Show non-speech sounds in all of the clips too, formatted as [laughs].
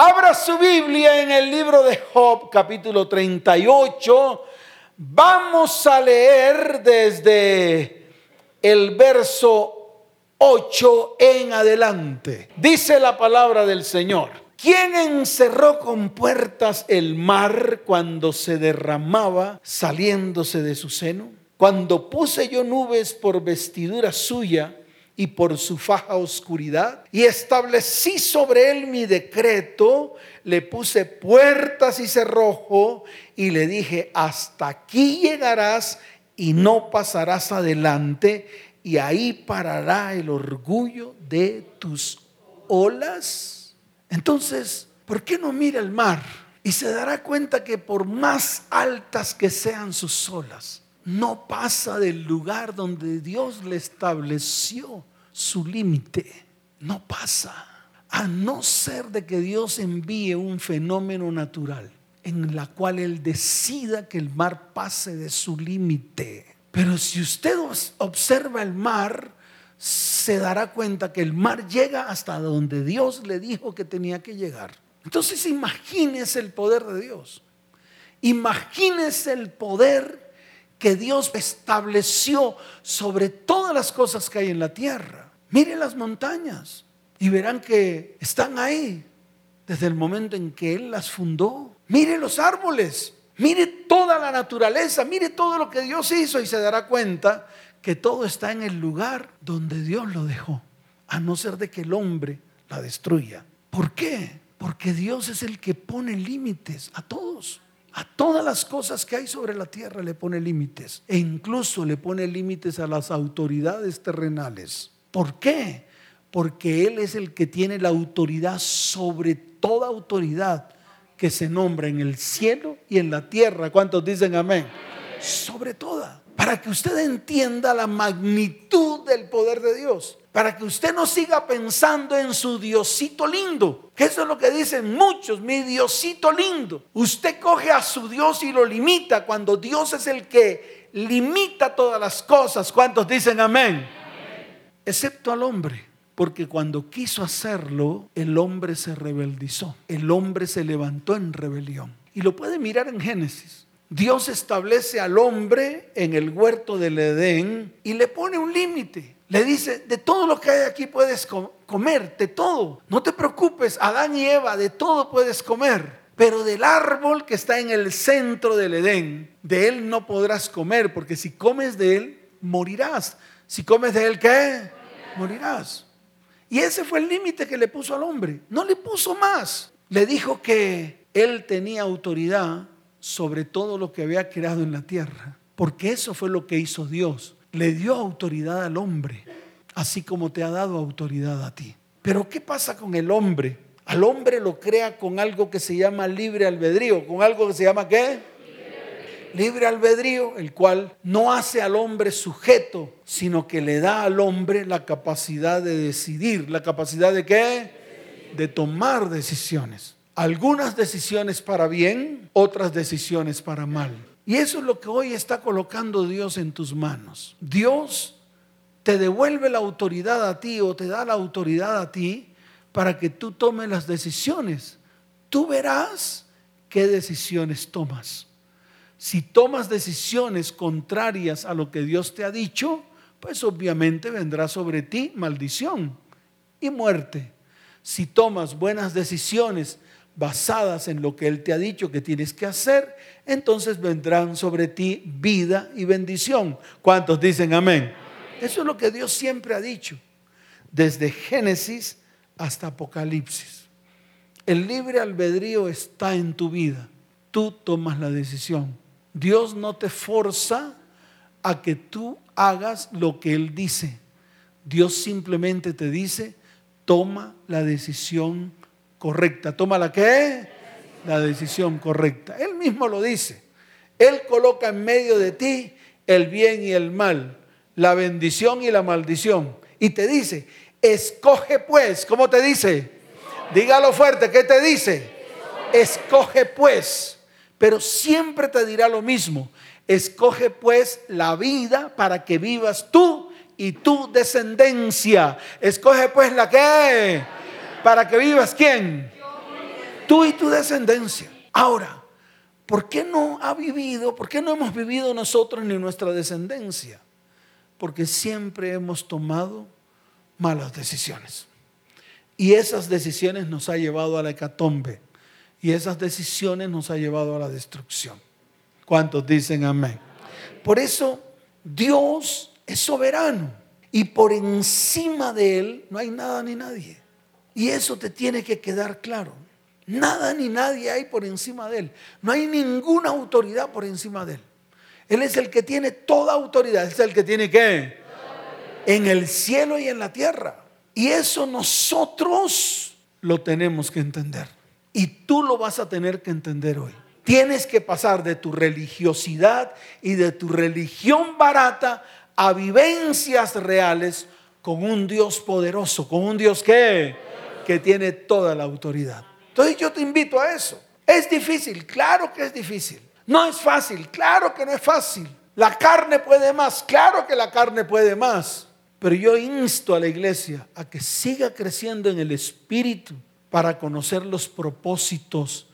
Abra su Biblia en el libro de Job, capítulo 38. Vamos a leer desde el verso 8 en adelante. Dice la palabra del Señor. ¿Quién encerró con puertas el mar cuando se derramaba saliéndose de su seno? Cuando puse yo nubes por vestidura suya y por su faja oscuridad, y establecí sobre él mi decreto, le puse puertas y cerrojo, y le dije, hasta aquí llegarás y no pasarás adelante, y ahí parará el orgullo de tus olas. Entonces, ¿por qué no mira el mar? Y se dará cuenta que por más altas que sean sus olas, no pasa del lugar donde Dios le estableció su límite. No pasa. A no ser de que Dios envíe un fenómeno natural en la cual Él decida que el mar pase de su límite. Pero si usted observa el mar, se dará cuenta que el mar llega hasta donde Dios le dijo que tenía que llegar. Entonces imagínese el poder de Dios. Imagínese el poder que Dios estableció sobre todas las cosas que hay en la tierra. Mire las montañas y verán que están ahí desde el momento en que Él las fundó. Mire los árboles, mire toda la naturaleza, mire todo lo que Dios hizo y se dará cuenta que todo está en el lugar donde Dios lo dejó, a no ser de que el hombre la destruya. ¿Por qué? Porque Dios es el que pone límites a todos. A todas las cosas que hay sobre la tierra le pone límites. E incluso le pone límites a las autoridades terrenales. ¿Por qué? Porque Él es el que tiene la autoridad sobre toda autoridad que se nombra en el cielo y en la tierra. ¿Cuántos dicen amén? Sobre toda. Para que usted entienda la magnitud del poder de Dios para que usted no siga pensando en su Diosito lindo. Que eso es lo que dicen muchos, mi Diosito lindo. Usted coge a su Dios y lo limita cuando Dios es el que limita todas las cosas. ¿Cuántos dicen amén? Excepto al hombre. Porque cuando quiso hacerlo, el hombre se rebeldizó. El hombre se levantó en rebelión. Y lo puede mirar en Génesis. Dios establece al hombre en el huerto del Edén y le pone un límite. Le dice, de todo lo que hay aquí puedes comer, de todo. No te preocupes, Adán y Eva, de todo puedes comer. Pero del árbol que está en el centro del Edén, de él no podrás comer, porque si comes de él, morirás. Si comes de él, ¿qué? Morirás. Y ese fue el límite que le puso al hombre. No le puso más. Le dijo que él tenía autoridad sobre todo lo que había creado en la tierra. Porque eso fue lo que hizo Dios le dio autoridad al hombre, así como te ha dado autoridad a ti. Pero ¿qué pasa con el hombre? Al hombre lo crea con algo que se llama libre albedrío, con algo que se llama ¿qué? Libre albedrío, el cual no hace al hombre sujeto, sino que le da al hombre la capacidad de decidir, la capacidad de qué? De tomar decisiones. Algunas decisiones para bien, otras decisiones para mal. Y eso es lo que hoy está colocando Dios en tus manos. Dios te devuelve la autoridad a ti o te da la autoridad a ti para que tú tomes las decisiones. Tú verás qué decisiones tomas. Si tomas decisiones contrarias a lo que Dios te ha dicho, pues obviamente vendrá sobre ti maldición y muerte. Si tomas buenas decisiones basadas en lo que Él te ha dicho que tienes que hacer, entonces vendrán sobre ti vida y bendición. ¿Cuántos dicen amén? Eso es lo que Dios siempre ha dicho, desde Génesis hasta Apocalipsis. El libre albedrío está en tu vida. Tú tomas la decisión. Dios no te forza a que tú hagas lo que Él dice. Dios simplemente te dice, toma la decisión correcta. ¿Toma la qué? La decisión correcta. Él mismo lo dice. Él coloca en medio de ti el bien y el mal, la bendición y la maldición. Y te dice, escoge pues, ¿cómo te dice? Dígalo fuerte, ¿qué te dice? Escoge pues. Pero siempre te dirá lo mismo. Escoge pues la vida para que vivas tú y tu descendencia. Escoge pues la que para que vivas quién? Tú y tu descendencia. Ahora, ¿por qué no ha vivido, por qué no hemos vivido nosotros ni nuestra descendencia? Porque siempre hemos tomado malas decisiones. Y esas decisiones nos ha llevado a la hecatombe. Y esas decisiones nos ha llevado a la destrucción. ¿Cuántos dicen amén? Por eso Dios es soberano. Y por encima de Él no hay nada ni nadie. Y eso te tiene que quedar claro. Nada ni nadie hay por encima de Él. No hay ninguna autoridad por encima de Él. Él es el que tiene toda autoridad. Es el que tiene que en el cielo y en la tierra. Y eso nosotros lo tenemos que entender. Y tú lo vas a tener que entender hoy. Tienes que pasar de tu religiosidad y de tu religión barata a vivencias reales con un Dios poderoso, con un Dios que, que tiene toda la autoridad. Entonces yo te invito a eso. Es difícil, claro que es difícil. No es fácil, claro que no es fácil. La carne puede más, claro que la carne puede más. Pero yo insto a la iglesia a que siga creciendo en el espíritu para conocer los propósitos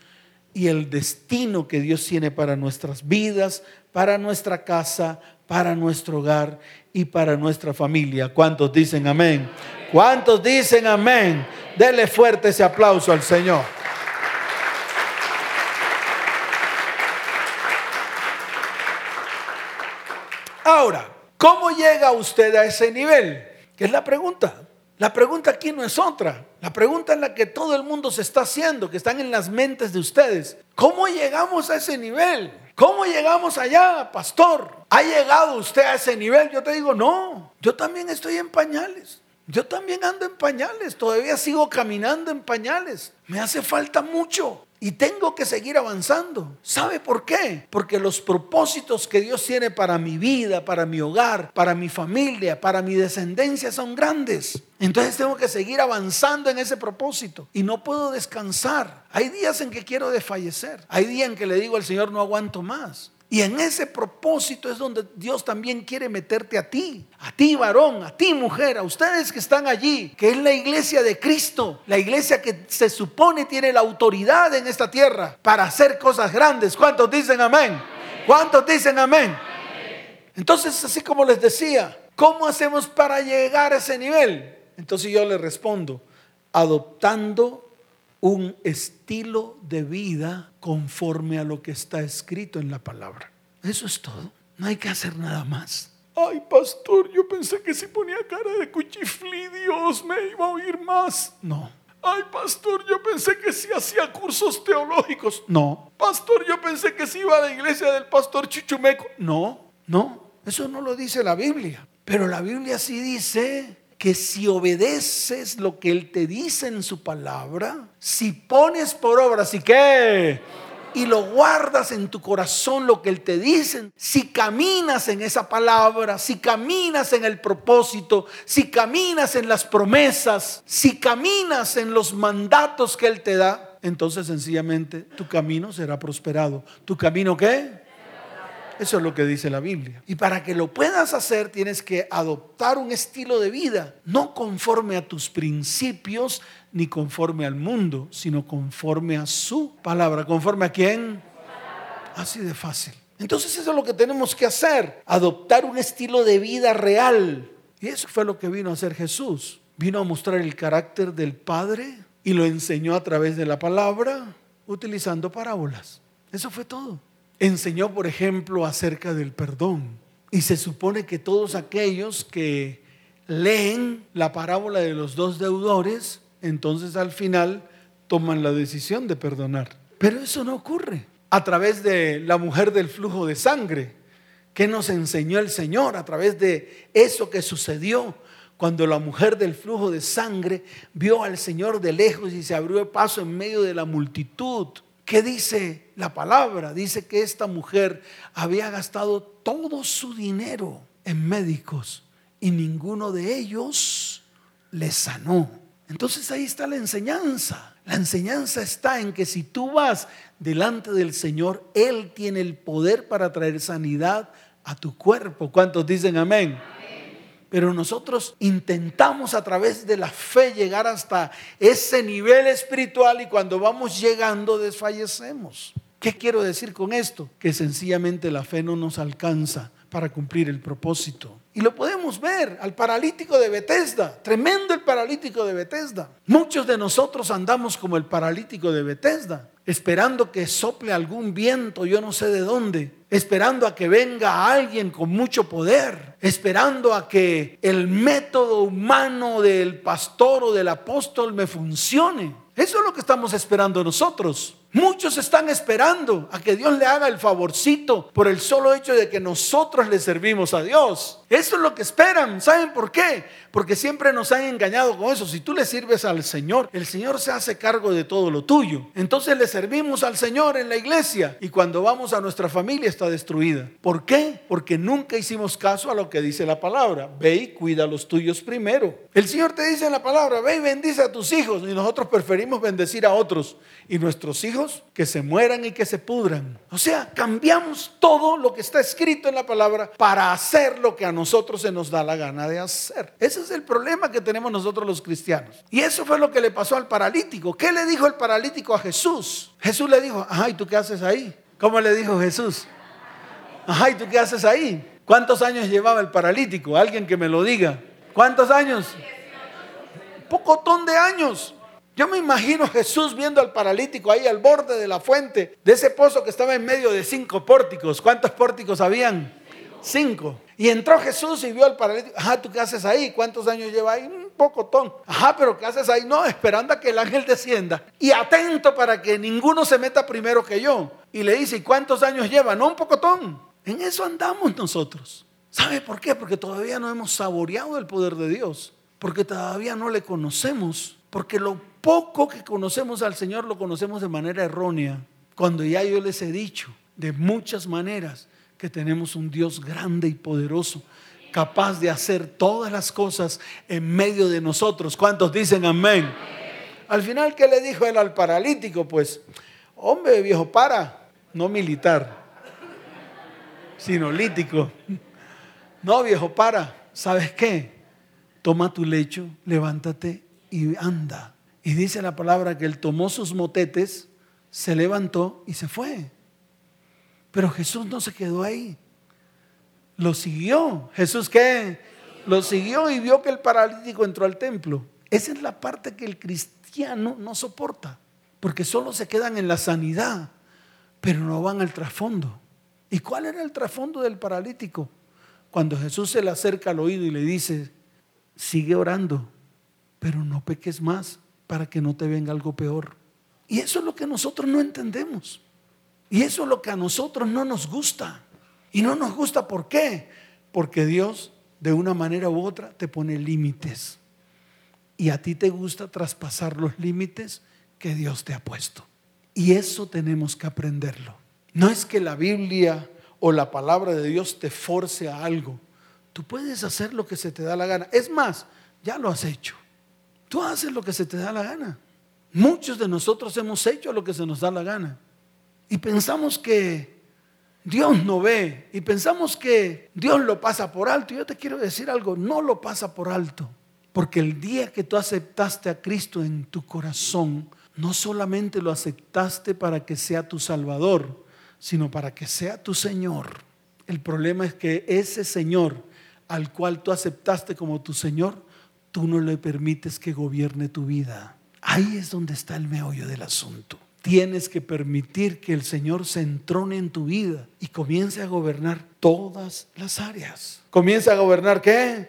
y el destino que Dios tiene para nuestras vidas, para nuestra casa, para nuestro hogar y para nuestra familia. ¿Cuántos dicen amén? ¿Cuántos dicen amén? Dele fuerte ese aplauso al Señor. Ahora, ¿cómo llega usted a ese nivel? Que es la pregunta. La pregunta aquí no es otra. La pregunta es la que todo el mundo se está haciendo, que están en las mentes de ustedes. ¿Cómo llegamos a ese nivel? ¿Cómo llegamos allá, pastor? ¿Ha llegado usted a ese nivel? Yo te digo, no, yo también estoy en pañales. Yo también ando en pañales, todavía sigo caminando en pañales. Me hace falta mucho. Y tengo que seguir avanzando. ¿Sabe por qué? Porque los propósitos que Dios tiene para mi vida, para mi hogar, para mi familia, para mi descendencia son grandes. Entonces tengo que seguir avanzando en ese propósito. Y no puedo descansar. Hay días en que quiero desfallecer. Hay días en que le digo al Señor no aguanto más. Y en ese propósito es donde Dios también quiere meterte a ti, a ti varón, a ti mujer, a ustedes que están allí, que es la iglesia de Cristo, la iglesia que se supone tiene la autoridad en esta tierra para hacer cosas grandes. ¿Cuántos dicen amén? ¿Cuántos dicen amén? Entonces, así como les decía, ¿cómo hacemos para llegar a ese nivel? Entonces yo le respondo, adoptando un estilo de vida conforme a lo que está escrito en la palabra. Eso es todo. No hay que hacer nada más. Ay, pastor, yo pensé que si ponía cara de cuchiflí, Dios me iba a oír más. No. Ay, pastor, yo pensé que si hacía cursos teológicos. No. Pastor, yo pensé que si iba a la iglesia del pastor Chuchumeco. No, no. Eso no lo dice la Biblia. Pero la Biblia sí dice que si obedeces lo que Él te dice en su palabra, si pones por obra, ¿si qué? Y lo guardas en tu corazón lo que Él te dice, si caminas en esa palabra, si caminas en el propósito, si caminas en las promesas, si caminas en los mandatos que Él te da, entonces sencillamente tu camino será prosperado. ¿Tu camino qué? Eso es lo que dice la Biblia. Y para que lo puedas hacer tienes que adoptar un estilo de vida, no conforme a tus principios ni conforme al mundo, sino conforme a su palabra. ¿Conforme a quién? Así de fácil. Entonces eso es lo que tenemos que hacer, adoptar un estilo de vida real. Y eso fue lo que vino a hacer Jesús. Vino a mostrar el carácter del Padre y lo enseñó a través de la palabra utilizando parábolas. Eso fue todo enseñó, por ejemplo, acerca del perdón. Y se supone que todos aquellos que leen la parábola de los dos deudores, entonces al final toman la decisión de perdonar. Pero eso no ocurre. A través de la mujer del flujo de sangre, que nos enseñó el Señor a través de eso que sucedió cuando la mujer del flujo de sangre vio al Señor de lejos y se abrió paso en medio de la multitud. ¿Qué dice la palabra? Dice que esta mujer había gastado todo su dinero en médicos y ninguno de ellos le sanó. Entonces ahí está la enseñanza. La enseñanza está en que si tú vas delante del Señor, Él tiene el poder para traer sanidad a tu cuerpo. ¿Cuántos dicen amén? Pero nosotros intentamos a través de la fe llegar hasta ese nivel espiritual y cuando vamos llegando desfallecemos. ¿Qué quiero decir con esto? Que sencillamente la fe no nos alcanza para cumplir el propósito. Y lo podemos ver al paralítico de Bethesda, tremendo el paralítico de Bethesda. Muchos de nosotros andamos como el paralítico de Bethesda, esperando que sople algún viento, yo no sé de dónde, esperando a que venga alguien con mucho poder, esperando a que el método humano del pastor o del apóstol me funcione. Eso es lo que estamos esperando nosotros. Muchos están esperando a que Dios le haga el favorcito por el solo hecho de que nosotros le servimos a Dios. Eso es lo que esperan. ¿Saben por qué? Porque siempre nos han engañado con eso. Si tú le sirves al Señor, el Señor se hace cargo de todo lo tuyo. Entonces le servimos al Señor en la iglesia y cuando vamos a nuestra familia está destruida. ¿Por qué? Porque nunca hicimos caso a lo que dice la palabra. Ve y cuida a los tuyos primero. El Señor te dice en la palabra, ve y bendice a tus hijos y nosotros preferimos bendecir a otros y nuestros hijos que se mueran y que se pudran. O sea, cambiamos todo lo que está escrito en la palabra para hacer lo que a nosotros se nos da la gana de hacer. Ese es el problema que tenemos nosotros los cristianos. Y eso fue lo que le pasó al paralítico. ¿Qué le dijo el paralítico a Jesús? Jesús le dijo, ay, ¿tú qué haces ahí? ¿Cómo le dijo Jesús? Ay, ¿tú qué haces ahí? ¿Cuántos años llevaba el paralítico? Alguien que me lo diga. ¿Cuántos años? Pocotón de años. Yo me imagino Jesús viendo al paralítico ahí al borde de la fuente, de ese pozo que estaba en medio de cinco pórticos. ¿Cuántos pórticos habían? Cinco. Y entró Jesús y vio al paralítico. Ajá, ¿tú qué haces ahí? ¿Cuántos años lleva ahí? Un pocotón. Ajá, pero ¿qué haces ahí? No, esperando a que el ángel descienda. Y atento para que ninguno se meta primero que yo. Y le dice, ¿y cuántos años lleva? No, un pocotón. En eso andamos nosotros. ¿Sabe por qué? Porque todavía no hemos saboreado el poder de Dios. Porque todavía no le conocemos. Porque lo poco que conocemos al Señor lo conocemos de manera errónea, cuando ya yo les he dicho de muchas maneras que tenemos un Dios grande y poderoso, capaz de hacer todas las cosas en medio de nosotros. ¿Cuántos dicen amén? Al final, ¿qué le dijo él al paralítico? Pues, hombre viejo, para, no militar, sino lítico. No viejo, para, ¿sabes qué? Toma tu lecho, levántate y anda. Y dice la palabra que él tomó sus motetes, se levantó y se fue. Pero Jesús no se quedó ahí. Lo siguió. ¿Jesús qué? Lo siguió y vio que el paralítico entró al templo. Esa es la parte que el cristiano no soporta. Porque solo se quedan en la sanidad, pero no van al trasfondo. ¿Y cuál era el trasfondo del paralítico? Cuando Jesús se le acerca al oído y le dice, sigue orando, pero no peques más para que no te venga algo peor. Y eso es lo que nosotros no entendemos. Y eso es lo que a nosotros no nos gusta. Y no nos gusta ¿por qué? Porque Dios de una manera u otra te pone límites. Y a ti te gusta traspasar los límites que Dios te ha puesto. Y eso tenemos que aprenderlo. No es que la Biblia o la palabra de Dios te force a algo. Tú puedes hacer lo que se te da la gana. Es más, ya lo has hecho. Tú haces lo que se te da la gana. Muchos de nosotros hemos hecho lo que se nos da la gana. Y pensamos que Dios no ve. Y pensamos que Dios lo pasa por alto. Yo te quiero decir algo, no lo pasa por alto. Porque el día que tú aceptaste a Cristo en tu corazón, no solamente lo aceptaste para que sea tu Salvador, sino para que sea tu Señor. El problema es que ese Señor al cual tú aceptaste como tu Señor, tú no le permites que gobierne tu vida. Ahí es donde está el meollo del asunto. Tienes que permitir que el Señor se entrone en tu vida y comience a gobernar todas las áreas. ¿Comience a gobernar qué?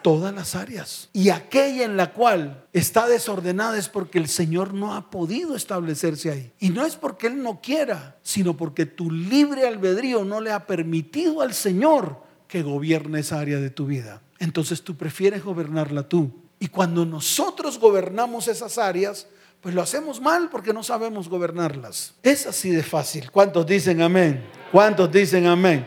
Todas las áreas. Y aquella en la cual está desordenada es porque el Señor no ha podido establecerse ahí. Y no es porque Él no quiera, sino porque tu libre albedrío no le ha permitido al Señor que gobierne esa área de tu vida entonces tú prefieres gobernarla tú. Y cuando nosotros gobernamos esas áreas, pues lo hacemos mal porque no sabemos gobernarlas. Es así de fácil. ¿Cuántos dicen amén? ¿Cuántos dicen amén?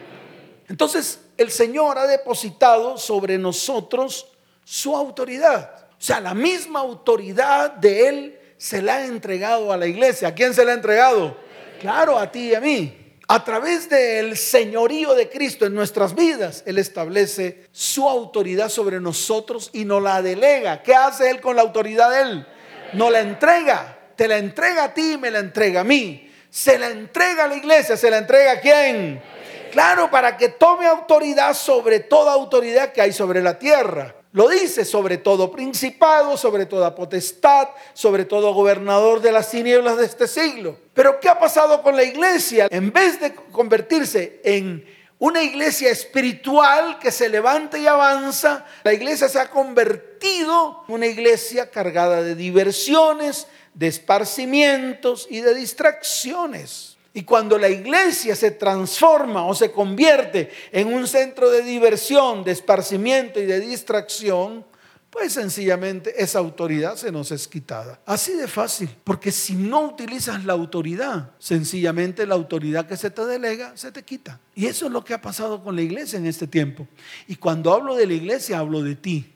Entonces el Señor ha depositado sobre nosotros su autoridad. O sea, la misma autoridad de Él se la ha entregado a la iglesia. ¿A quién se la ha entregado? Claro, a ti y a mí. A través del señorío de Cristo en nuestras vidas, Él establece su autoridad sobre nosotros y nos la delega. ¿Qué hace Él con la autoridad de Él? Nos la entrega. Te la entrega a ti me la entrega a mí. Se la entrega a la iglesia. ¿Se la entrega a quién? Claro, para que tome autoridad sobre toda autoridad que hay sobre la tierra. Lo dice sobre todo principado, sobre toda potestad, sobre todo gobernador de las tinieblas de este siglo. Pero ¿qué ha pasado con la iglesia? En vez de convertirse en una iglesia espiritual que se levanta y avanza, la iglesia se ha convertido en una iglesia cargada de diversiones, de esparcimientos y de distracciones. Y cuando la iglesia se transforma o se convierte en un centro de diversión, de esparcimiento y de distracción, pues sencillamente esa autoridad se nos es quitada. Así de fácil, porque si no utilizas la autoridad, sencillamente la autoridad que se te delega se te quita. Y eso es lo que ha pasado con la iglesia en este tiempo. Y cuando hablo de la iglesia, hablo de ti.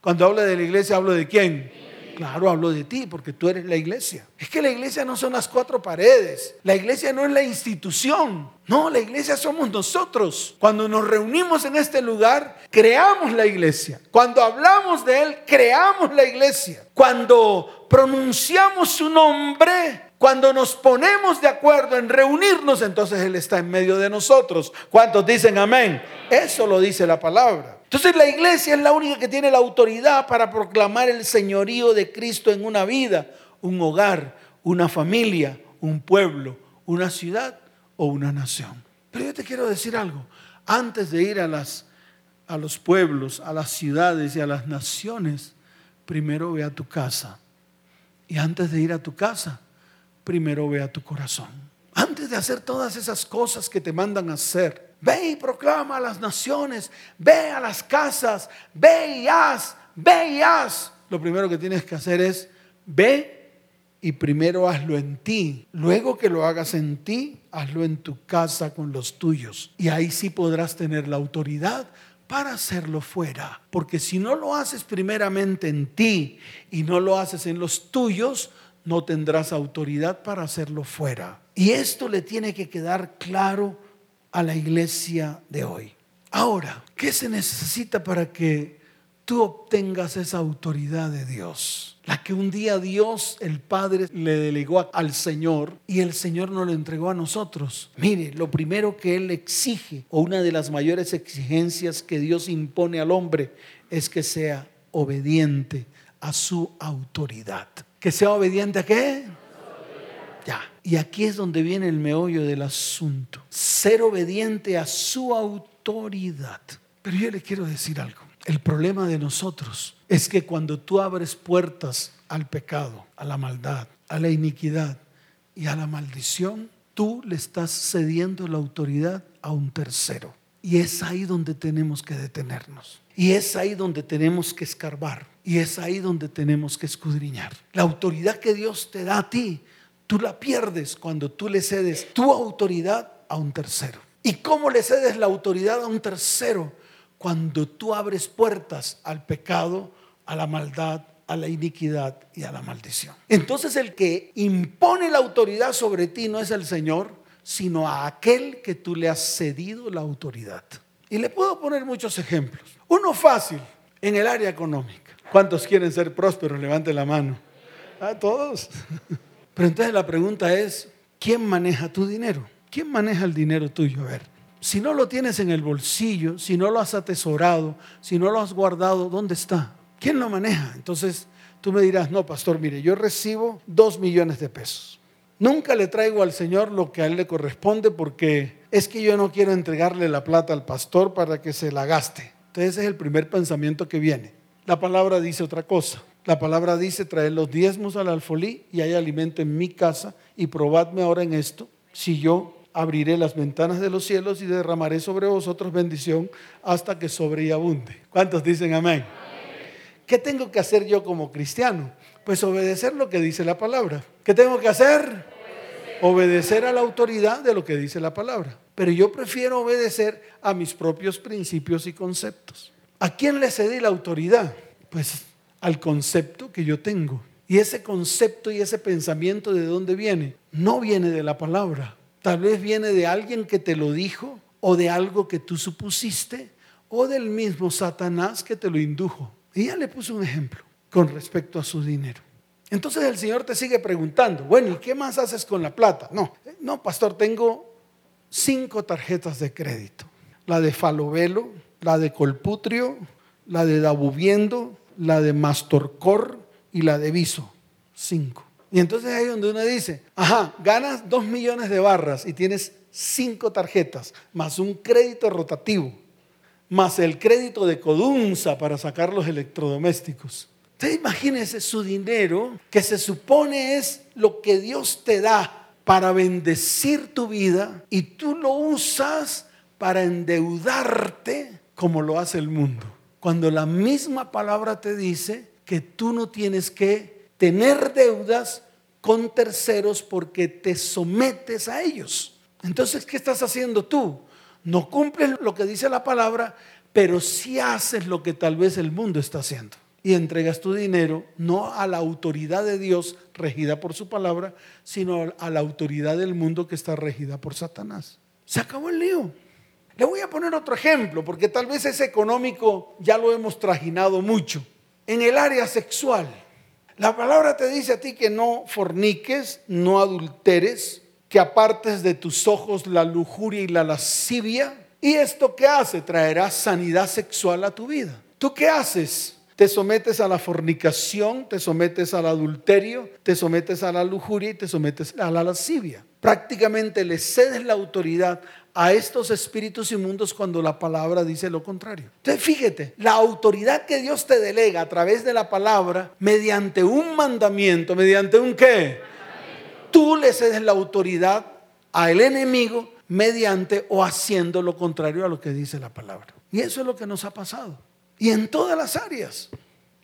Cuando hablo de la iglesia, hablo de quién? Claro, hablo de ti porque tú eres la iglesia. Es que la iglesia no son las cuatro paredes. La iglesia no es la institución. No, la iglesia somos nosotros. Cuando nos reunimos en este lugar, creamos la iglesia. Cuando hablamos de Él, creamos la iglesia. Cuando pronunciamos su nombre, cuando nos ponemos de acuerdo en reunirnos, entonces Él está en medio de nosotros. ¿Cuántos dicen amén? Eso lo dice la palabra. Entonces la iglesia es la única que tiene la autoridad para proclamar el señorío de Cristo en una vida, un hogar, una familia, un pueblo, una ciudad o una nación. Pero yo te quiero decir algo. Antes de ir a, las, a los pueblos, a las ciudades y a las naciones, primero ve a tu casa. Y antes de ir a tu casa, primero ve a tu corazón. Antes de hacer todas esas cosas que te mandan a hacer, Ve y proclama a las naciones, ve a las casas, ve y haz, ve y haz. Lo primero que tienes que hacer es, ve y primero hazlo en ti. Luego que lo hagas en ti, hazlo en tu casa con los tuyos. Y ahí sí podrás tener la autoridad para hacerlo fuera. Porque si no lo haces primeramente en ti y no lo haces en los tuyos, no tendrás autoridad para hacerlo fuera. Y esto le tiene que quedar claro a la iglesia de hoy. Ahora, ¿qué se necesita para que tú obtengas esa autoridad de Dios? La que un día Dios, el Padre, le delegó al Señor y el Señor nos lo entregó a nosotros. Mire, lo primero que Él exige, o una de las mayores exigencias que Dios impone al hombre, es que sea obediente a su autoridad. ¿Que sea obediente a qué? Ya. Y aquí es donde viene el meollo del asunto. Ser obediente a su autoridad. Pero yo le quiero decir algo. El problema de nosotros es que cuando tú abres puertas al pecado, a la maldad, a la iniquidad y a la maldición, tú le estás cediendo la autoridad a un tercero. Y es ahí donde tenemos que detenernos. Y es ahí donde tenemos que escarbar. Y es ahí donde tenemos que escudriñar. La autoridad que Dios te da a ti Tú la pierdes cuando tú le cedes tu autoridad a un tercero. ¿Y cómo le cedes la autoridad a un tercero? Cuando tú abres puertas al pecado, a la maldad, a la iniquidad y a la maldición. Entonces el que impone la autoridad sobre ti no es el Señor, sino a aquel que tú le has cedido la autoridad. Y le puedo poner muchos ejemplos. Uno fácil, en el área económica. ¿Cuántos quieren ser prósperos? Levante la mano. A todos. [laughs] Pero entonces la pregunta es, ¿quién maneja tu dinero? ¿Quién maneja el dinero tuyo? A ver, si no lo tienes en el bolsillo, si no lo has atesorado, si no lo has guardado, ¿dónde está? ¿Quién lo maneja? Entonces tú me dirás, no, pastor, mire, yo recibo dos millones de pesos. Nunca le traigo al Señor lo que a Él le corresponde porque es que yo no quiero entregarle la plata al pastor para que se la gaste. Entonces ese es el primer pensamiento que viene. La palabra dice otra cosa. La palabra dice, traer los diezmos al alfolí y hay alimento en mi casa y probadme ahora en esto, si yo abriré las ventanas de los cielos y derramaré sobre vosotros bendición hasta que sobre y abunde. ¿Cuántos dicen amén? ¿Qué tengo que hacer yo como cristiano? Pues obedecer lo que dice la palabra. ¿Qué tengo que hacer? Obedecer a la autoridad de lo que dice la palabra. Pero yo prefiero obedecer a mis propios principios y conceptos. ¿A quién le cedí la autoridad? Pues al concepto que yo tengo. Y ese concepto y ese pensamiento de dónde viene? No viene de la palabra. Tal vez viene de alguien que te lo dijo o de algo que tú supusiste o del mismo Satanás que te lo indujo. Y ya le puso un ejemplo con respecto a su dinero. Entonces el Señor te sigue preguntando, bueno, ¿y qué más haces con la plata? No, no, pastor, tengo cinco tarjetas de crédito. La de Falovelo, la de Colputrio, la de Dabuviendo, la de Mastorcor y la de Viso. Cinco. Y entonces ahí donde uno dice, ajá, ganas dos millones de barras y tienes cinco tarjetas, más un crédito rotativo, más el crédito de Codunza para sacar los electrodomésticos. Usted imagínese su dinero, que se supone es lo que Dios te da para bendecir tu vida y tú lo usas para endeudarte como lo hace el mundo. Cuando la misma palabra te dice que tú no tienes que tener deudas con terceros porque te sometes a ellos. Entonces, ¿qué estás haciendo tú? No cumples lo que dice la palabra, pero sí haces lo que tal vez el mundo está haciendo. Y entregas tu dinero no a la autoridad de Dios regida por su palabra, sino a la autoridad del mundo que está regida por Satanás. Se acabó el lío. Le voy a poner otro ejemplo, porque tal vez ese económico ya lo hemos trajinado mucho. En el área sexual, la palabra te dice a ti que no forniques, no adulteres, que apartes de tus ojos la lujuria y la lascivia. ¿Y esto qué hace? Traerá sanidad sexual a tu vida. ¿Tú qué haces? Te sometes a la fornicación, te sometes al adulterio, te sometes a la lujuria y te sometes a la lascivia. Prácticamente le cedes la autoridad a estos espíritus inmundos cuando la palabra dice lo contrario. Entonces fíjate, la autoridad que Dios te delega a través de la palabra, mediante un mandamiento, mediante un qué, tú le cedes la autoridad al enemigo mediante o haciendo lo contrario a lo que dice la palabra. Y eso es lo que nos ha pasado. Y en todas las áreas.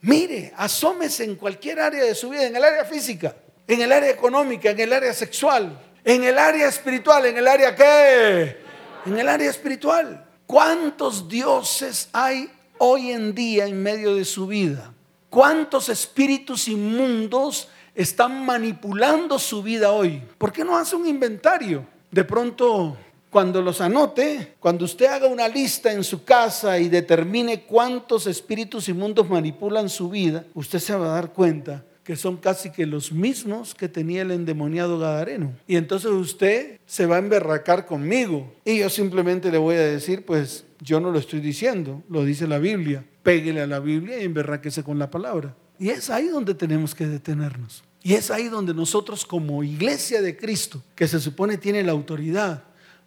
Mire, asómese en cualquier área de su vida, en el área física, en el área económica, en el área sexual, en el área espiritual, en el área qué? En el área espiritual. ¿Cuántos dioses hay hoy en día en medio de su vida? ¿Cuántos espíritus inmundos están manipulando su vida hoy? ¿Por qué no hace un inventario? De pronto cuando los anote, cuando usted haga una lista en su casa y determine cuántos espíritus inmundos manipulan su vida, usted se va a dar cuenta que son casi que los mismos que tenía el endemoniado Gadareno. Y entonces usted se va a emberracar conmigo. Y yo simplemente le voy a decir, pues yo no lo estoy diciendo, lo dice la Biblia. Péguele a la Biblia y emberraquese con la palabra. Y es ahí donde tenemos que detenernos. Y es ahí donde nosotros como iglesia de Cristo, que se supone tiene la autoridad,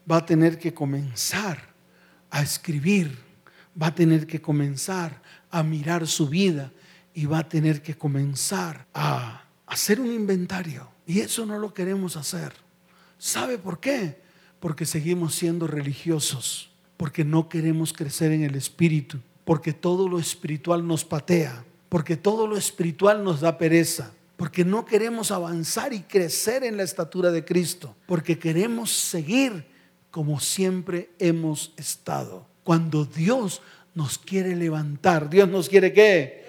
va a tener que comenzar a escribir, va a tener que comenzar a mirar su vida y va a tener que comenzar a hacer un inventario. Y eso no lo queremos hacer. ¿Sabe por qué? Porque seguimos siendo religiosos, porque no queremos crecer en el espíritu, porque todo lo espiritual nos patea, porque todo lo espiritual nos da pereza, porque no queremos avanzar y crecer en la estatura de Cristo, porque queremos seguir como siempre hemos estado. Cuando Dios nos quiere levantar, Dios nos quiere qué?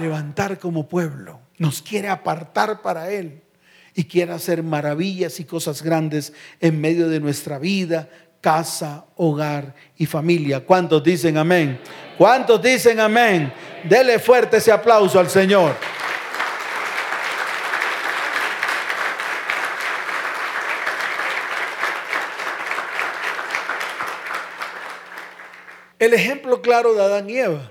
Levantar. como pueblo. Nos quiere apartar para Él y quiere hacer maravillas y cosas grandes en medio de nuestra vida, casa, hogar y familia. ¿Cuántos dicen amén? ¿Cuántos dicen amén? Dele fuerte ese aplauso al Señor. El ejemplo claro de Adán y Eva,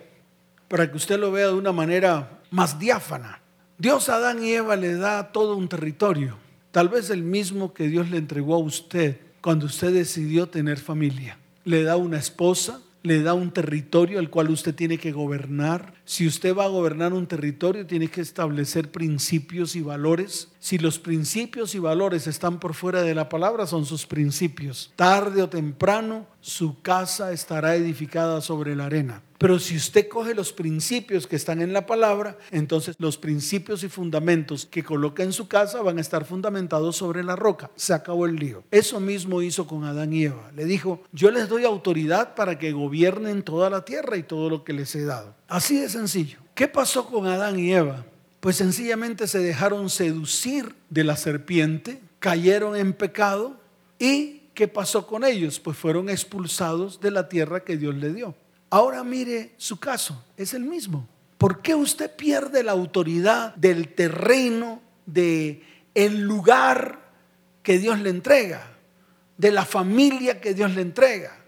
para que usted lo vea de una manera más diáfana. Dios a Adán y Eva le da todo un territorio, tal vez el mismo que Dios le entregó a usted cuando usted decidió tener familia. Le da una esposa, le da un territorio al cual usted tiene que gobernar. Si usted va a gobernar un territorio, tiene que establecer principios y valores. Si los principios y valores están por fuera de la palabra, son sus principios. Tarde o temprano, su casa estará edificada sobre la arena. Pero si usted coge los principios que están en la palabra, entonces los principios y fundamentos que coloca en su casa van a estar fundamentados sobre la roca. Se acabó el lío. Eso mismo hizo con Adán y Eva. Le dijo, yo les doy autoridad para que gobiernen toda la tierra y todo lo que les he dado. Así de sencillo. ¿Qué pasó con Adán y Eva? Pues sencillamente se dejaron seducir de la serpiente, cayeron en pecado, ¿Y qué pasó con ellos? Pues fueron expulsados de la tierra que Dios le dio. Ahora mire su caso, es el mismo. ¿Por qué usted pierde la autoridad del terreno, de el lugar que Dios le entrega, de la familia que Dios le entrega?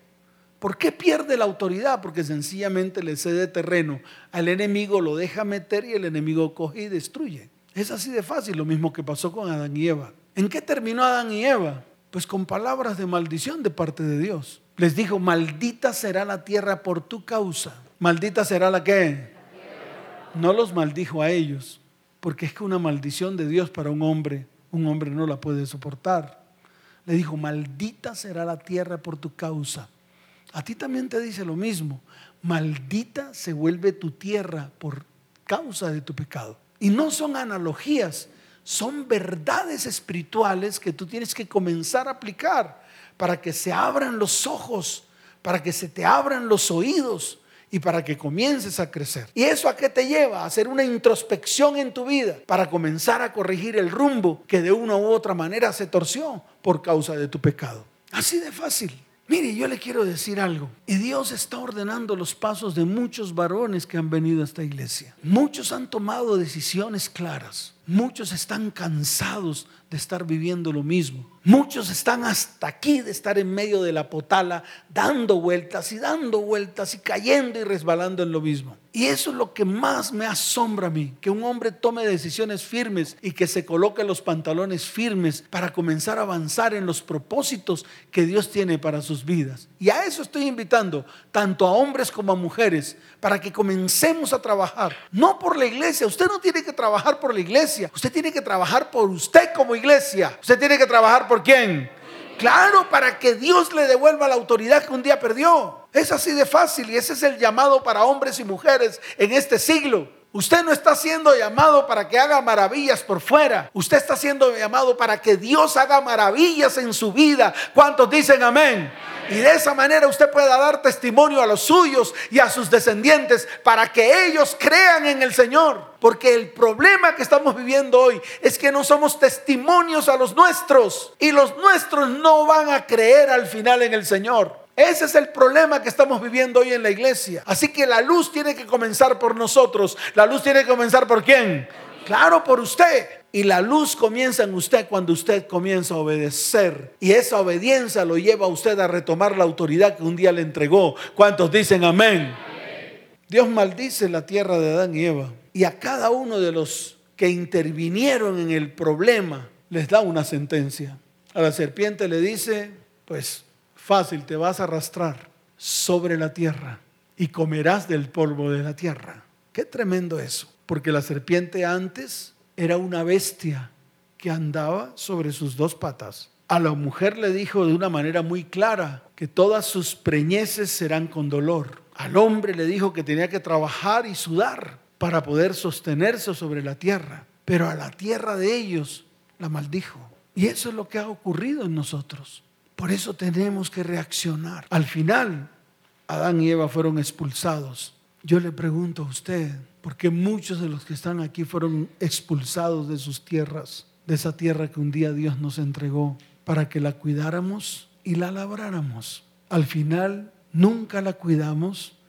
¿Por qué pierde la autoridad? Porque sencillamente le cede terreno al enemigo, lo deja meter y el enemigo coge y destruye. Es así de fácil, lo mismo que pasó con Adán y Eva. ¿En qué terminó Adán y Eva? Pues con palabras de maldición de parte de Dios. Les dijo, maldita será la tierra por tu causa. Maldita será la que. No los maldijo a ellos, porque es que una maldición de Dios para un hombre, un hombre no la puede soportar. Le dijo, maldita será la tierra por tu causa. A ti también te dice lo mismo. Maldita se vuelve tu tierra por causa de tu pecado. Y no son analogías, son verdades espirituales que tú tienes que comenzar a aplicar para que se abran los ojos, para que se te abran los oídos y para que comiences a crecer. ¿Y eso a qué te lleva? A hacer una introspección en tu vida para comenzar a corregir el rumbo que de una u otra manera se torció por causa de tu pecado. Así de fácil. Mire, yo le quiero decir algo. Y Dios está ordenando los pasos de muchos varones que han venido a esta iglesia. Muchos han tomado decisiones claras. Muchos están cansados de estar viviendo lo mismo. Muchos están hasta aquí de estar en medio de la potala, dando vueltas y dando vueltas y cayendo y resbalando en lo mismo. Y eso es lo que más me asombra a mí, que un hombre tome decisiones firmes y que se coloque los pantalones firmes para comenzar a avanzar en los propósitos que Dios tiene para sus vidas. Y a eso estoy invitando tanto a hombres como a mujeres para que comencemos a trabajar, no por la iglesia, usted no tiene que trabajar por la iglesia, usted tiene que trabajar por usted como iglesia, usted tiene que trabajar por quién. Claro, para que Dios le devuelva la autoridad que un día perdió. Es así de fácil y ese es el llamado para hombres y mujeres en este siglo. Usted no está siendo llamado para que haga maravillas por fuera. Usted está siendo llamado para que Dios haga maravillas en su vida. ¿Cuántos dicen amén? Y de esa manera usted pueda dar testimonio a los suyos y a sus descendientes para que ellos crean en el Señor. Porque el problema que estamos viviendo hoy es que no somos testimonios a los nuestros y los nuestros no van a creer al final en el Señor. Ese es el problema que estamos viviendo hoy en la iglesia. Así que la luz tiene que comenzar por nosotros. La luz tiene que comenzar por quién? Claro, por usted. Y la luz comienza en usted cuando usted comienza a obedecer. Y esa obediencia lo lleva a usted a retomar la autoridad que un día le entregó. ¿Cuántos dicen amén? Dios maldice la tierra de Adán y Eva. Y a cada uno de los que intervinieron en el problema les da una sentencia. A la serpiente le dice, pues fácil, te vas a arrastrar sobre la tierra y comerás del polvo de la tierra. Qué tremendo eso. Porque la serpiente antes era una bestia que andaba sobre sus dos patas. A la mujer le dijo de una manera muy clara que todas sus preñeces serán con dolor. Al hombre le dijo que tenía que trabajar y sudar para poder sostenerse sobre la tierra. Pero a la tierra de ellos la maldijo. Y eso es lo que ha ocurrido en nosotros. Por eso tenemos que reaccionar. Al final, Adán y Eva fueron expulsados. Yo le pregunto a usted, porque muchos de los que están aquí fueron expulsados de sus tierras, de esa tierra que un día Dios nos entregó para que la cuidáramos y la labráramos. Al final nunca la cuidamos,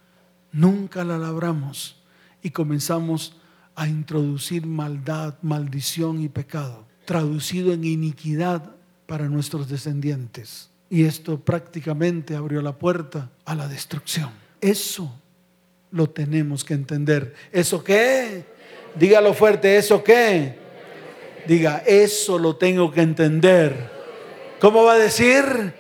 nunca la labramos y comenzamos a introducir maldad, maldición y pecado, traducido en iniquidad para nuestros descendientes. Y esto prácticamente abrió la puerta a la destrucción. Eso lo tenemos que entender. ¿Eso qué? Dígalo fuerte, ¿eso qué? Diga, eso lo tengo que entender. ¿Cómo va a decir?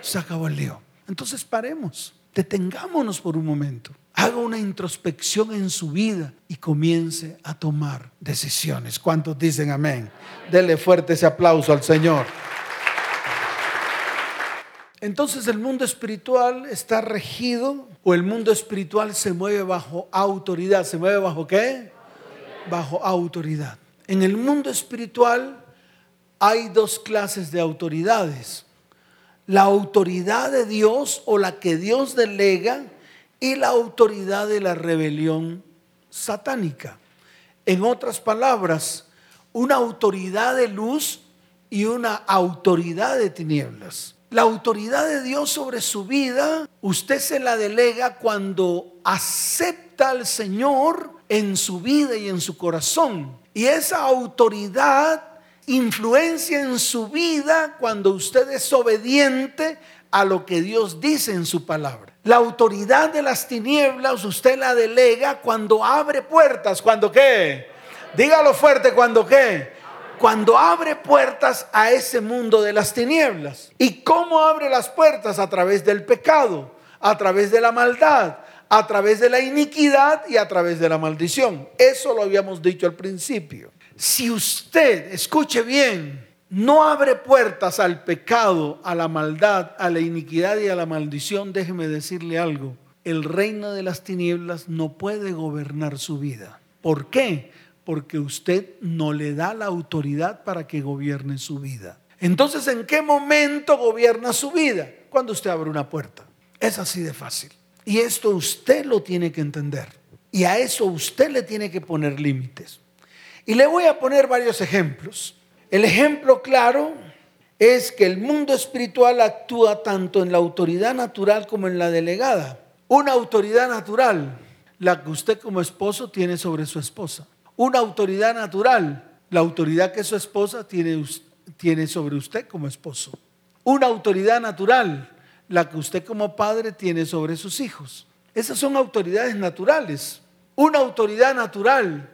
Se acabó el lío. Entonces paremos, detengámonos por un momento. Haga una introspección en su vida y comience a tomar decisiones. ¿Cuántos dicen amén? Dele fuerte ese aplauso al Señor. Entonces el mundo espiritual está regido o el mundo espiritual se mueve bajo autoridad. ¿Se mueve bajo qué? Bajo autoridad. En el mundo espiritual hay dos clases de autoridades. La autoridad de Dios o la que Dios delega y la autoridad de la rebelión satánica. En otras palabras, una autoridad de luz y una autoridad de tinieblas. La autoridad de Dios sobre su vida, usted se la delega cuando acepta al Señor en su vida y en su corazón. Y esa autoridad influencia en su vida cuando usted es obediente a lo que Dios dice en su palabra. La autoridad de las tinieblas usted la delega cuando abre puertas, cuando qué? Dígalo fuerte, cuando qué? Cuando abre puertas a ese mundo de las tinieblas. ¿Y cómo abre las puertas? A través del pecado, a través de la maldad, a través de la iniquidad y a través de la maldición. Eso lo habíamos dicho al principio. Si usted, escuche bien, no abre puertas al pecado, a la maldad, a la iniquidad y a la maldición, déjeme decirle algo. El reino de las tinieblas no puede gobernar su vida. ¿Por qué? Porque usted no le da la autoridad para que gobierne su vida. Entonces, ¿en qué momento gobierna su vida? Cuando usted abre una puerta. Es así de fácil. Y esto usted lo tiene que entender. Y a eso usted le tiene que poner límites. Y le voy a poner varios ejemplos. El ejemplo claro es que el mundo espiritual actúa tanto en la autoridad natural como en la delegada. Una autoridad natural, la que usted como esposo tiene sobre su esposa. Una autoridad natural, la autoridad que su esposa tiene, tiene sobre usted como esposo. Una autoridad natural, la que usted como padre tiene sobre sus hijos. Esas son autoridades naturales. Una autoridad natural,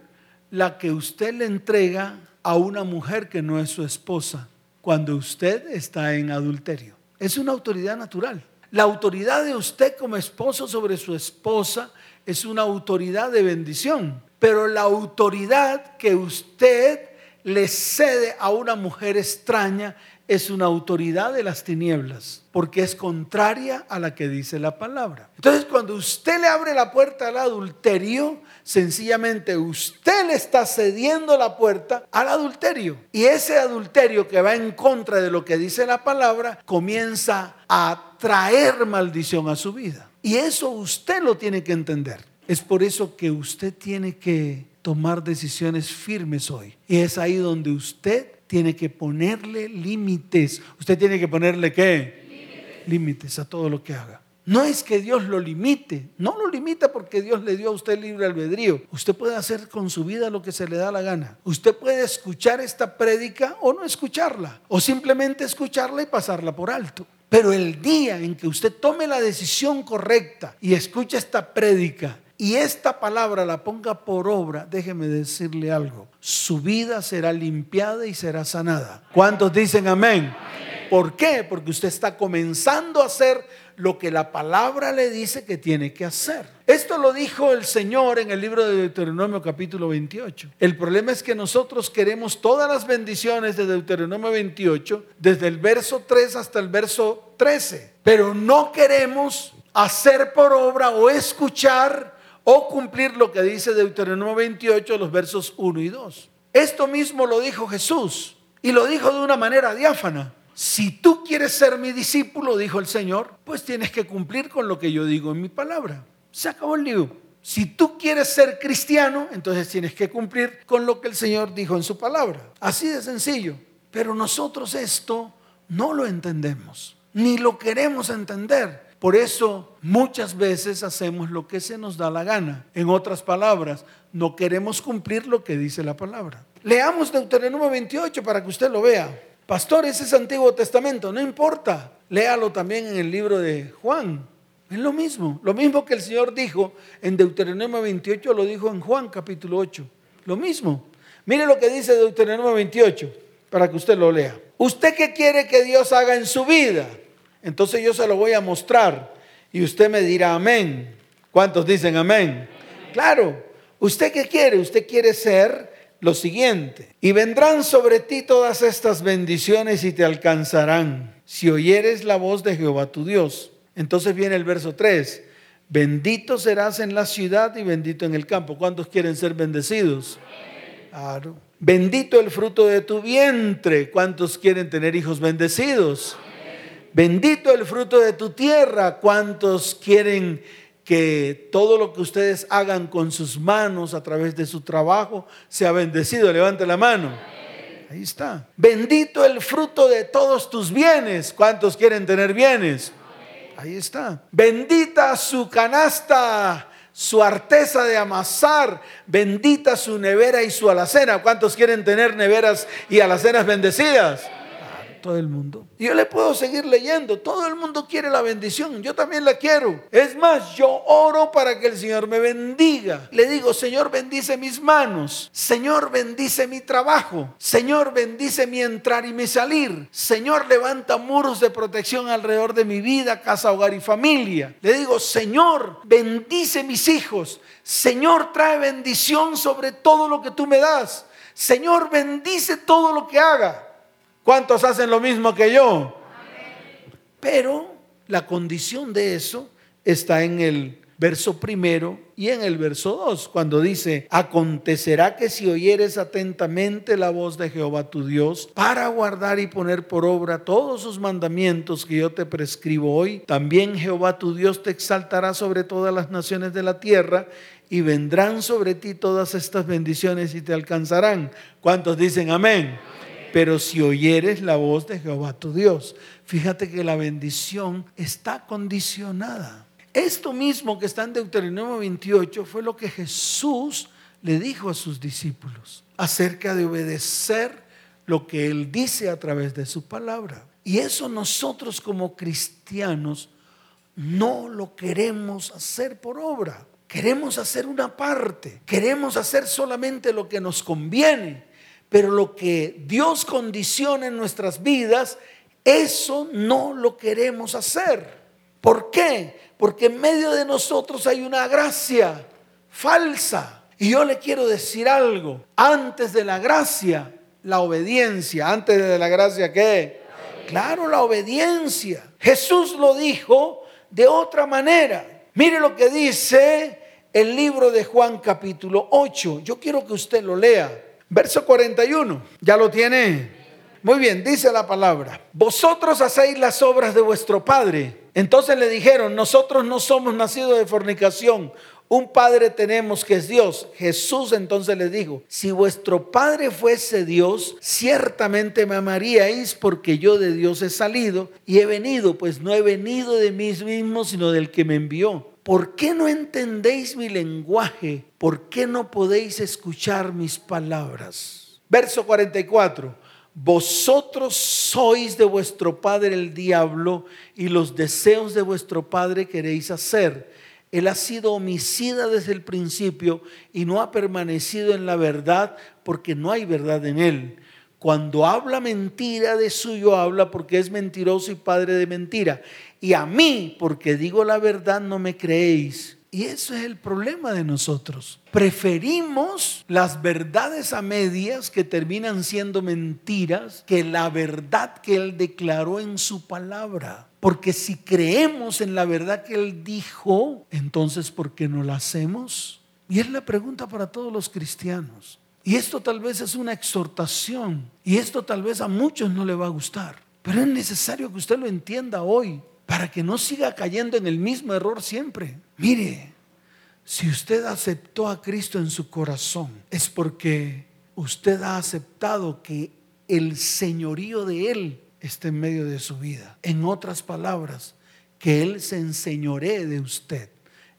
la que usted le entrega a una mujer que no es su esposa cuando usted está en adulterio. Es una autoridad natural. La autoridad de usted como esposo sobre su esposa es una autoridad de bendición, pero la autoridad que usted le cede a una mujer extraña es una autoridad de las tinieblas, porque es contraria a la que dice la palabra. Entonces, cuando usted le abre la puerta al adulterio, sencillamente usted le está cediendo la puerta al adulterio. Y ese adulterio que va en contra de lo que dice la palabra, comienza a traer maldición a su vida. Y eso usted lo tiene que entender. Es por eso que usted tiene que tomar decisiones firmes hoy. Y es ahí donde usted tiene que ponerle límites. Usted tiene que ponerle qué? Límites. a todo lo que haga. No es que Dios lo limite, no lo limita porque Dios le dio a usted libre albedrío. Usted puede hacer con su vida lo que se le da la gana. Usted puede escuchar esta prédica o no escucharla, o simplemente escucharla y pasarla por alto. Pero el día en que usted tome la decisión correcta y escuche esta prédica y esta palabra la ponga por obra, déjeme decirle algo, su vida será limpiada y será sanada. ¿Cuántos dicen amén? ¿Por qué? Porque usted está comenzando a hacer lo que la palabra le dice que tiene que hacer. Esto lo dijo el Señor en el libro de Deuteronomio capítulo 28. El problema es que nosotros queremos todas las bendiciones de Deuteronomio 28, desde el verso 3 hasta el verso 13, pero no queremos hacer por obra o escuchar o cumplir lo que dice Deuteronomio 28, los versos 1 y 2. Esto mismo lo dijo Jesús y lo dijo de una manera diáfana. Si tú quieres ser mi discípulo, dijo el Señor, pues tienes que cumplir con lo que yo digo en mi palabra. Se acabó el lío. Si tú quieres ser cristiano, entonces tienes que cumplir con lo que el Señor dijo en su palabra. Así de sencillo. Pero nosotros esto no lo entendemos, ni lo queremos entender. Por eso muchas veces hacemos lo que se nos da la gana. En otras palabras, no queremos cumplir lo que dice la palabra. Leamos Deuteronomio 28 para que usted lo vea. Pastor, ese es Antiguo Testamento, no importa. Léalo también en el libro de Juan. Es lo mismo. Lo mismo que el Señor dijo en Deuteronomio 28, lo dijo en Juan capítulo 8. Lo mismo. Mire lo que dice Deuteronomio 28 para que usted lo lea. ¿Usted qué quiere que Dios haga en su vida? Entonces yo se lo voy a mostrar y usted me dirá amén. ¿Cuántos dicen amén? Claro, ¿usted qué quiere? Usted quiere ser lo siguiente. Y vendrán sobre ti todas estas bendiciones y te alcanzarán si oyeres la voz de Jehová tu Dios. Entonces viene el verso 3. Bendito serás en la ciudad y bendito en el campo. ¿Cuántos quieren ser bendecidos? Claro. Bendito el fruto de tu vientre. ¿Cuántos quieren tener hijos bendecidos? Bendito el fruto de tu tierra. ¿Cuántos quieren que todo lo que ustedes hagan con sus manos a través de su trabajo sea bendecido? Levante la mano. Ahí está. Bendito el fruto de todos tus bienes. ¿Cuántos quieren tener bienes? Ahí está. Bendita su canasta, su arteza de amasar. Bendita su nevera y su alacena. ¿Cuántos quieren tener neveras y alacenas bendecidas? Todo el mundo. Yo le puedo seguir leyendo. Todo el mundo quiere la bendición. Yo también la quiero. Es más, yo oro para que el Señor me bendiga. Le digo, Señor, bendice mis manos. Señor, bendice mi trabajo. Señor, bendice mi entrar y mi salir. Señor, levanta muros de protección alrededor de mi vida, casa, hogar y familia. Le digo, Señor, bendice mis hijos. Señor, trae bendición sobre todo lo que tú me das. Señor, bendice todo lo que haga. ¿Cuántos hacen lo mismo que yo? Pero la condición de eso está en el verso primero y en el verso dos, cuando dice, acontecerá que si oyeres atentamente la voz de Jehová tu Dios, para guardar y poner por obra todos sus mandamientos que yo te prescribo hoy, también Jehová tu Dios te exaltará sobre todas las naciones de la tierra y vendrán sobre ti todas estas bendiciones y te alcanzarán. ¿Cuántos dicen amén? Pero si oyeres la voz de Jehová tu Dios, fíjate que la bendición está condicionada. Esto mismo que está en Deuteronomio 28 fue lo que Jesús le dijo a sus discípulos acerca de obedecer lo que Él dice a través de su palabra. Y eso nosotros como cristianos no lo queremos hacer por obra. Queremos hacer una parte. Queremos hacer solamente lo que nos conviene. Pero lo que Dios condiciona en nuestras vidas, eso no lo queremos hacer. ¿Por qué? Porque en medio de nosotros hay una gracia falsa. Y yo le quiero decir algo. Antes de la gracia, la obediencia. Antes de la gracia, ¿qué? Claro, la obediencia. Jesús lo dijo de otra manera. Mire lo que dice el libro de Juan capítulo 8. Yo quiero que usted lo lea. Verso 41, ¿ya lo tiene? Muy bien, dice la palabra, vosotros hacéis las obras de vuestro Padre. Entonces le dijeron, nosotros no somos nacidos de fornicación, un Padre tenemos que es Dios. Jesús entonces le dijo, si vuestro Padre fuese Dios, ciertamente me amaríais porque yo de Dios he salido y he venido, pues no he venido de mí mismo, sino del que me envió. ¿Por qué no entendéis mi lenguaje? ¿Por qué no podéis escuchar mis palabras? Verso 44. Vosotros sois de vuestro padre el diablo y los deseos de vuestro padre queréis hacer. Él ha sido homicida desde el principio y no ha permanecido en la verdad porque no hay verdad en él. Cuando habla mentira de suyo habla porque es mentiroso y padre de mentira. Y a mí, porque digo la verdad, no me creéis. Y eso es el problema de nosotros. Preferimos las verdades a medias que terminan siendo mentiras que la verdad que Él declaró en su palabra. Porque si creemos en la verdad que Él dijo, entonces ¿por qué no la hacemos? Y es la pregunta para todos los cristianos. Y esto tal vez es una exhortación. Y esto tal vez a muchos no le va a gustar. Pero es necesario que usted lo entienda hoy para que no siga cayendo en el mismo error siempre. Mire, si usted aceptó a Cristo en su corazón, es porque usted ha aceptado que el señorío de Él está en medio de su vida. En otras palabras, que Él se enseñoree de usted.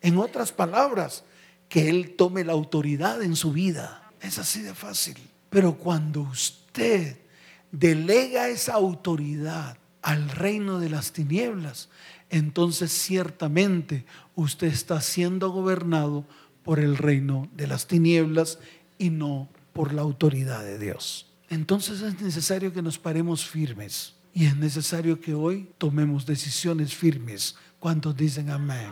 En otras palabras, que Él tome la autoridad en su vida. Es así de fácil. Pero cuando usted delega esa autoridad al reino de las tinieblas, entonces ciertamente usted está siendo gobernado por el reino de las tinieblas y no por la autoridad de Dios. Entonces es necesario que nos paremos firmes y es necesario que hoy tomemos decisiones firmes. ¿Cuántos dicen amén?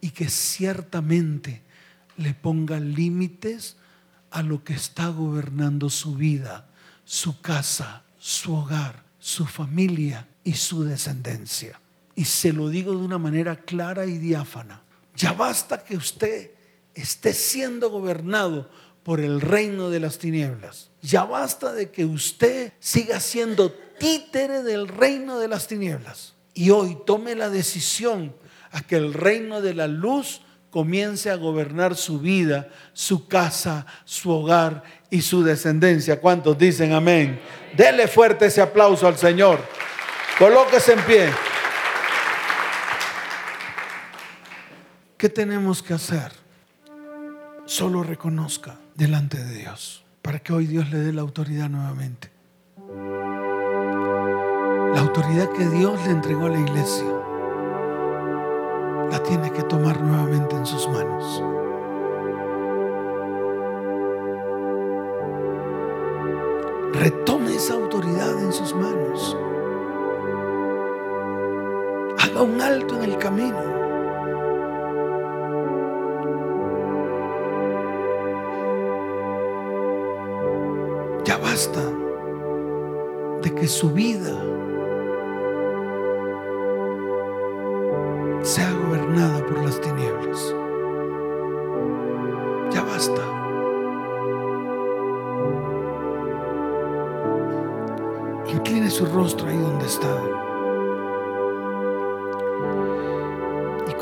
Y que ciertamente le ponga límites a lo que está gobernando su vida, su casa, su hogar, su familia y su descendencia. Y se lo digo de una manera clara y diáfana. Ya basta que usted esté siendo gobernado por el reino de las tinieblas. Ya basta de que usted siga siendo títere del reino de las tinieblas. Y hoy tome la decisión a que el reino de la luz comience a gobernar su vida, su casa, su hogar y su descendencia. ¿Cuántos dicen amén? Dele fuerte ese aplauso al Señor. Colóquese en pie. ¿Qué tenemos que hacer? Solo reconozca delante de Dios para que hoy Dios le dé la autoridad nuevamente. La autoridad que Dios le entregó a la iglesia la tiene que tomar nuevamente en sus manos. Retome esa autoridad en sus manos. Haga un alto en el camino. Ya basta de que su vida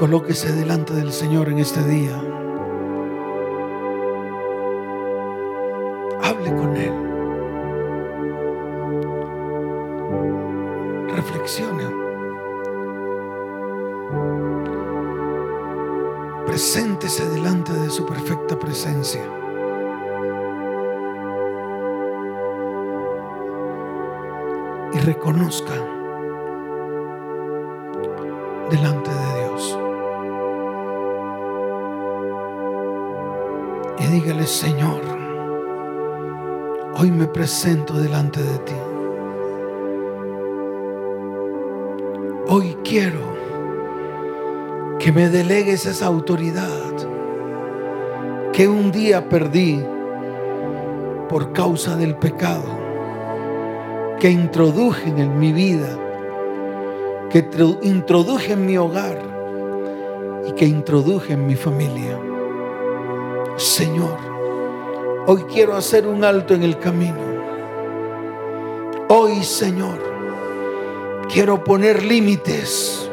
colóquese delante del Señor en este día. Que me delegues esa autoridad que un día perdí por causa del pecado que introduje en mi vida, que introduje en mi hogar y que introduje en mi familia. Señor, hoy quiero hacer un alto en el camino. Hoy, Señor, quiero poner límites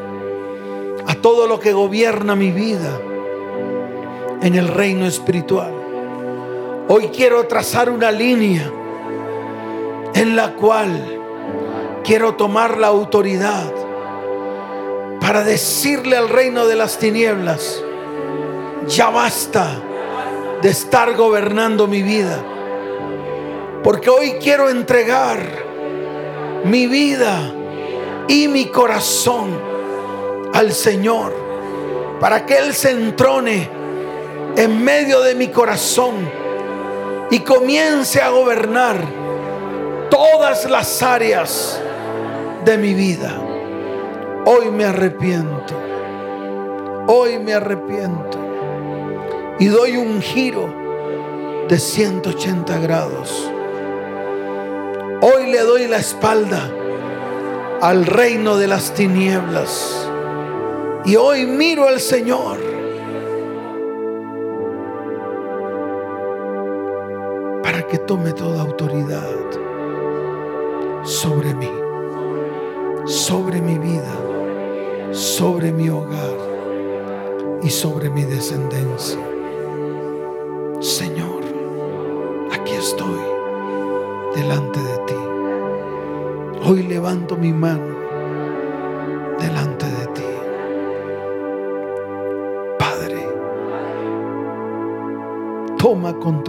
todo lo que gobierna mi vida en el reino espiritual. Hoy quiero trazar una línea en la cual quiero tomar la autoridad para decirle al reino de las tinieblas, ya basta de estar gobernando mi vida, porque hoy quiero entregar mi vida y mi corazón al Señor para que Él se entrone en medio de mi corazón y comience a gobernar todas las áreas de mi vida. Hoy me arrepiento. Hoy me arrepiento. Y doy un giro de 180 grados. Hoy le doy la espalda al reino de las tinieblas. Y hoy miro al Señor. Para que tome toda autoridad sobre mí, sobre mi vida, sobre mi hogar y sobre mi descendencia. Señor, aquí estoy delante de ti. Hoy levanto mi mano toma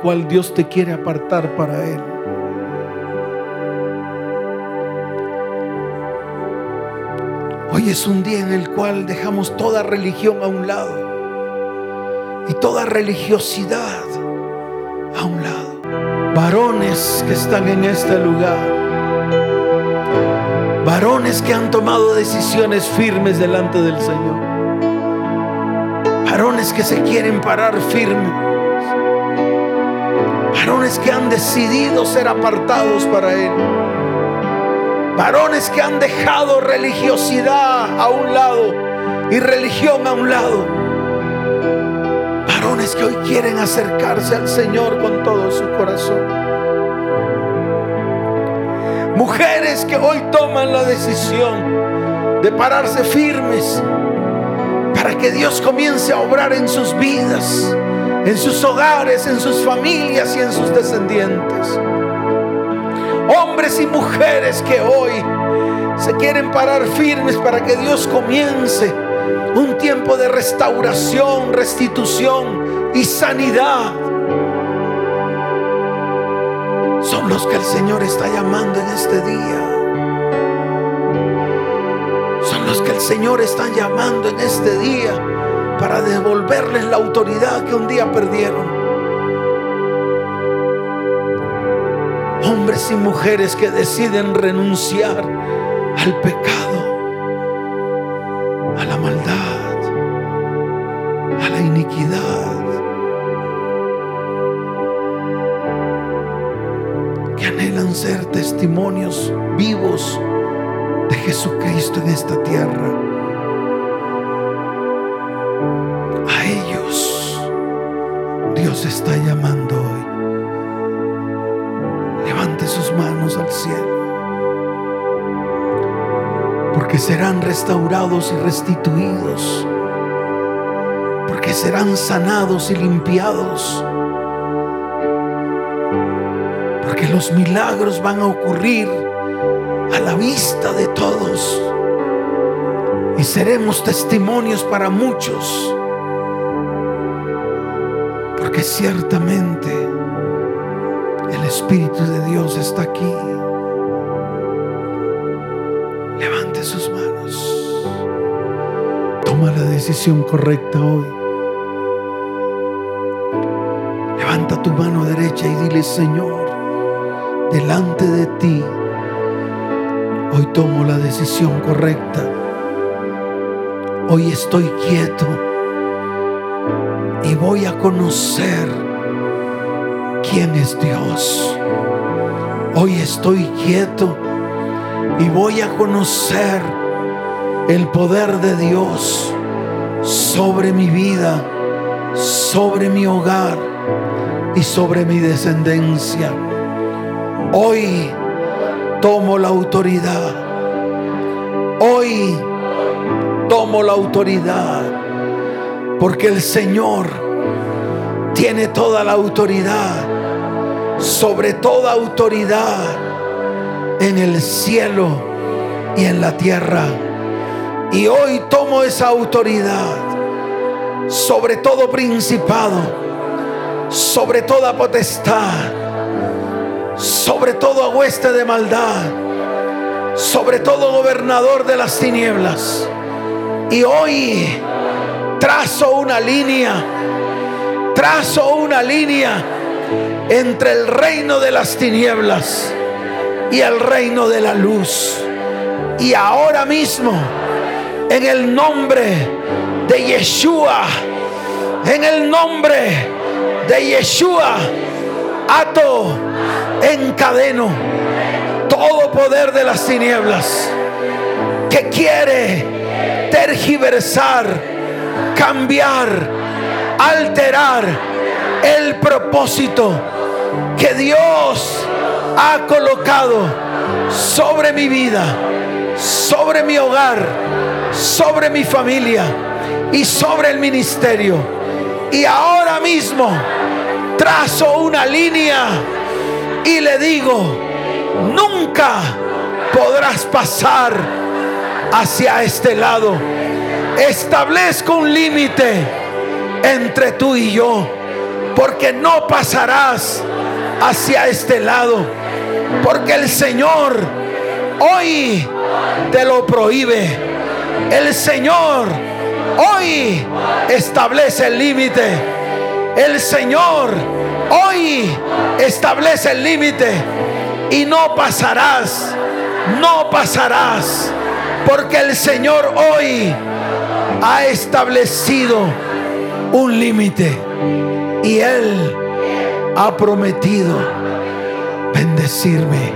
cual Dios te quiere apartar para Él. Hoy es un día en el cual dejamos toda religión a un lado y toda religiosidad a un lado. Varones que están en este lugar, varones que han tomado decisiones firmes delante del Señor, varones que se quieren parar firmes, varones que han decidido ser apartados para Él varones que han dejado religiosidad a un lado y religión a un lado. Varones que hoy quieren acercarse al Señor con todo su corazón. Mujeres que hoy toman la decisión de pararse firmes para que Dios comience a obrar en sus vidas, en sus hogares, en sus familias y en sus descendientes hombres y mujeres que hoy se quieren parar firmes para que Dios comience un tiempo de restauración, restitución y sanidad. Son los que el Señor está llamando en este día. Son los que el Señor está llamando en este día para devolverles la autoridad que un día perdieron. hombres y mujeres que deciden renunciar al pecado, a la maldad, a la iniquidad, que anhelan ser testimonios vivos de Jesucristo en esta tierra. Dios está llamando hoy sus manos al cielo. Porque serán restaurados y restituidos. Porque serán sanados y limpiados. Porque los milagros van a ocurrir a la vista de todos. Y seremos testimonios para muchos. Porque ciertamente Espíritu de Dios está aquí. Levante sus manos. Toma la decisión correcta hoy. Levanta tu mano derecha y dile, Señor, delante de ti, hoy tomo la decisión correcta. Hoy estoy quieto voy a conocer quién es Dios. Hoy estoy quieto y voy a conocer el poder de Dios sobre mi vida, sobre mi hogar y sobre mi descendencia. Hoy tomo la autoridad. Hoy tomo la autoridad porque el Señor tiene toda la autoridad sobre toda autoridad en el cielo y en la tierra. Y hoy tomo esa autoridad sobre todo principado, sobre toda potestad, sobre todo hueste de maldad, sobre todo gobernador de las tinieblas. Y hoy trazo una línea, trazo una línea entre el reino de las tinieblas y el reino de la luz. Y ahora mismo, en el nombre de Yeshua, en el nombre de Yeshua, ato, encadeno todo poder de las tinieblas que quiere tergiversar, cambiar, alterar el propósito que Dios ha colocado sobre mi vida, sobre mi hogar, sobre mi familia y sobre el ministerio. Y ahora mismo trazo una línea y le digo, nunca podrás pasar hacia este lado. Establezco un límite entre tú y yo porque no pasarás hacia este lado, porque el Señor hoy te lo prohíbe. El Señor hoy establece el límite. El Señor hoy establece el límite y no pasarás, no pasarás, porque el Señor hoy ha establecido un límite y Él ha prometido bendecirme,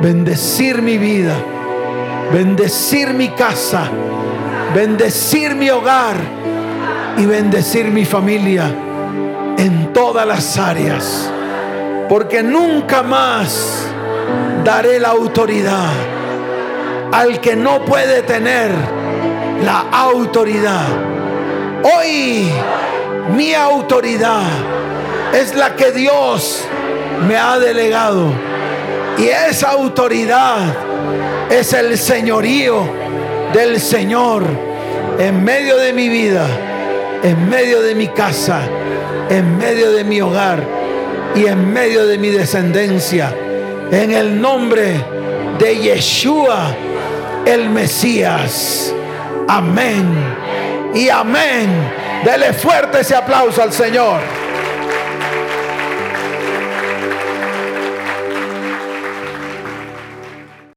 bendecir mi vida, bendecir mi casa, bendecir mi hogar y bendecir mi familia en todas las áreas. Porque nunca más daré la autoridad al que no puede tener la autoridad. Hoy mi autoridad es la que Dios me ha delegado. Y esa autoridad es el señorío del Señor en medio de mi vida, en medio de mi casa, en medio de mi hogar y en medio de mi descendencia. En el nombre de Yeshua, el Mesías. Amén y amén. Dele fuerte ese aplauso al Señor.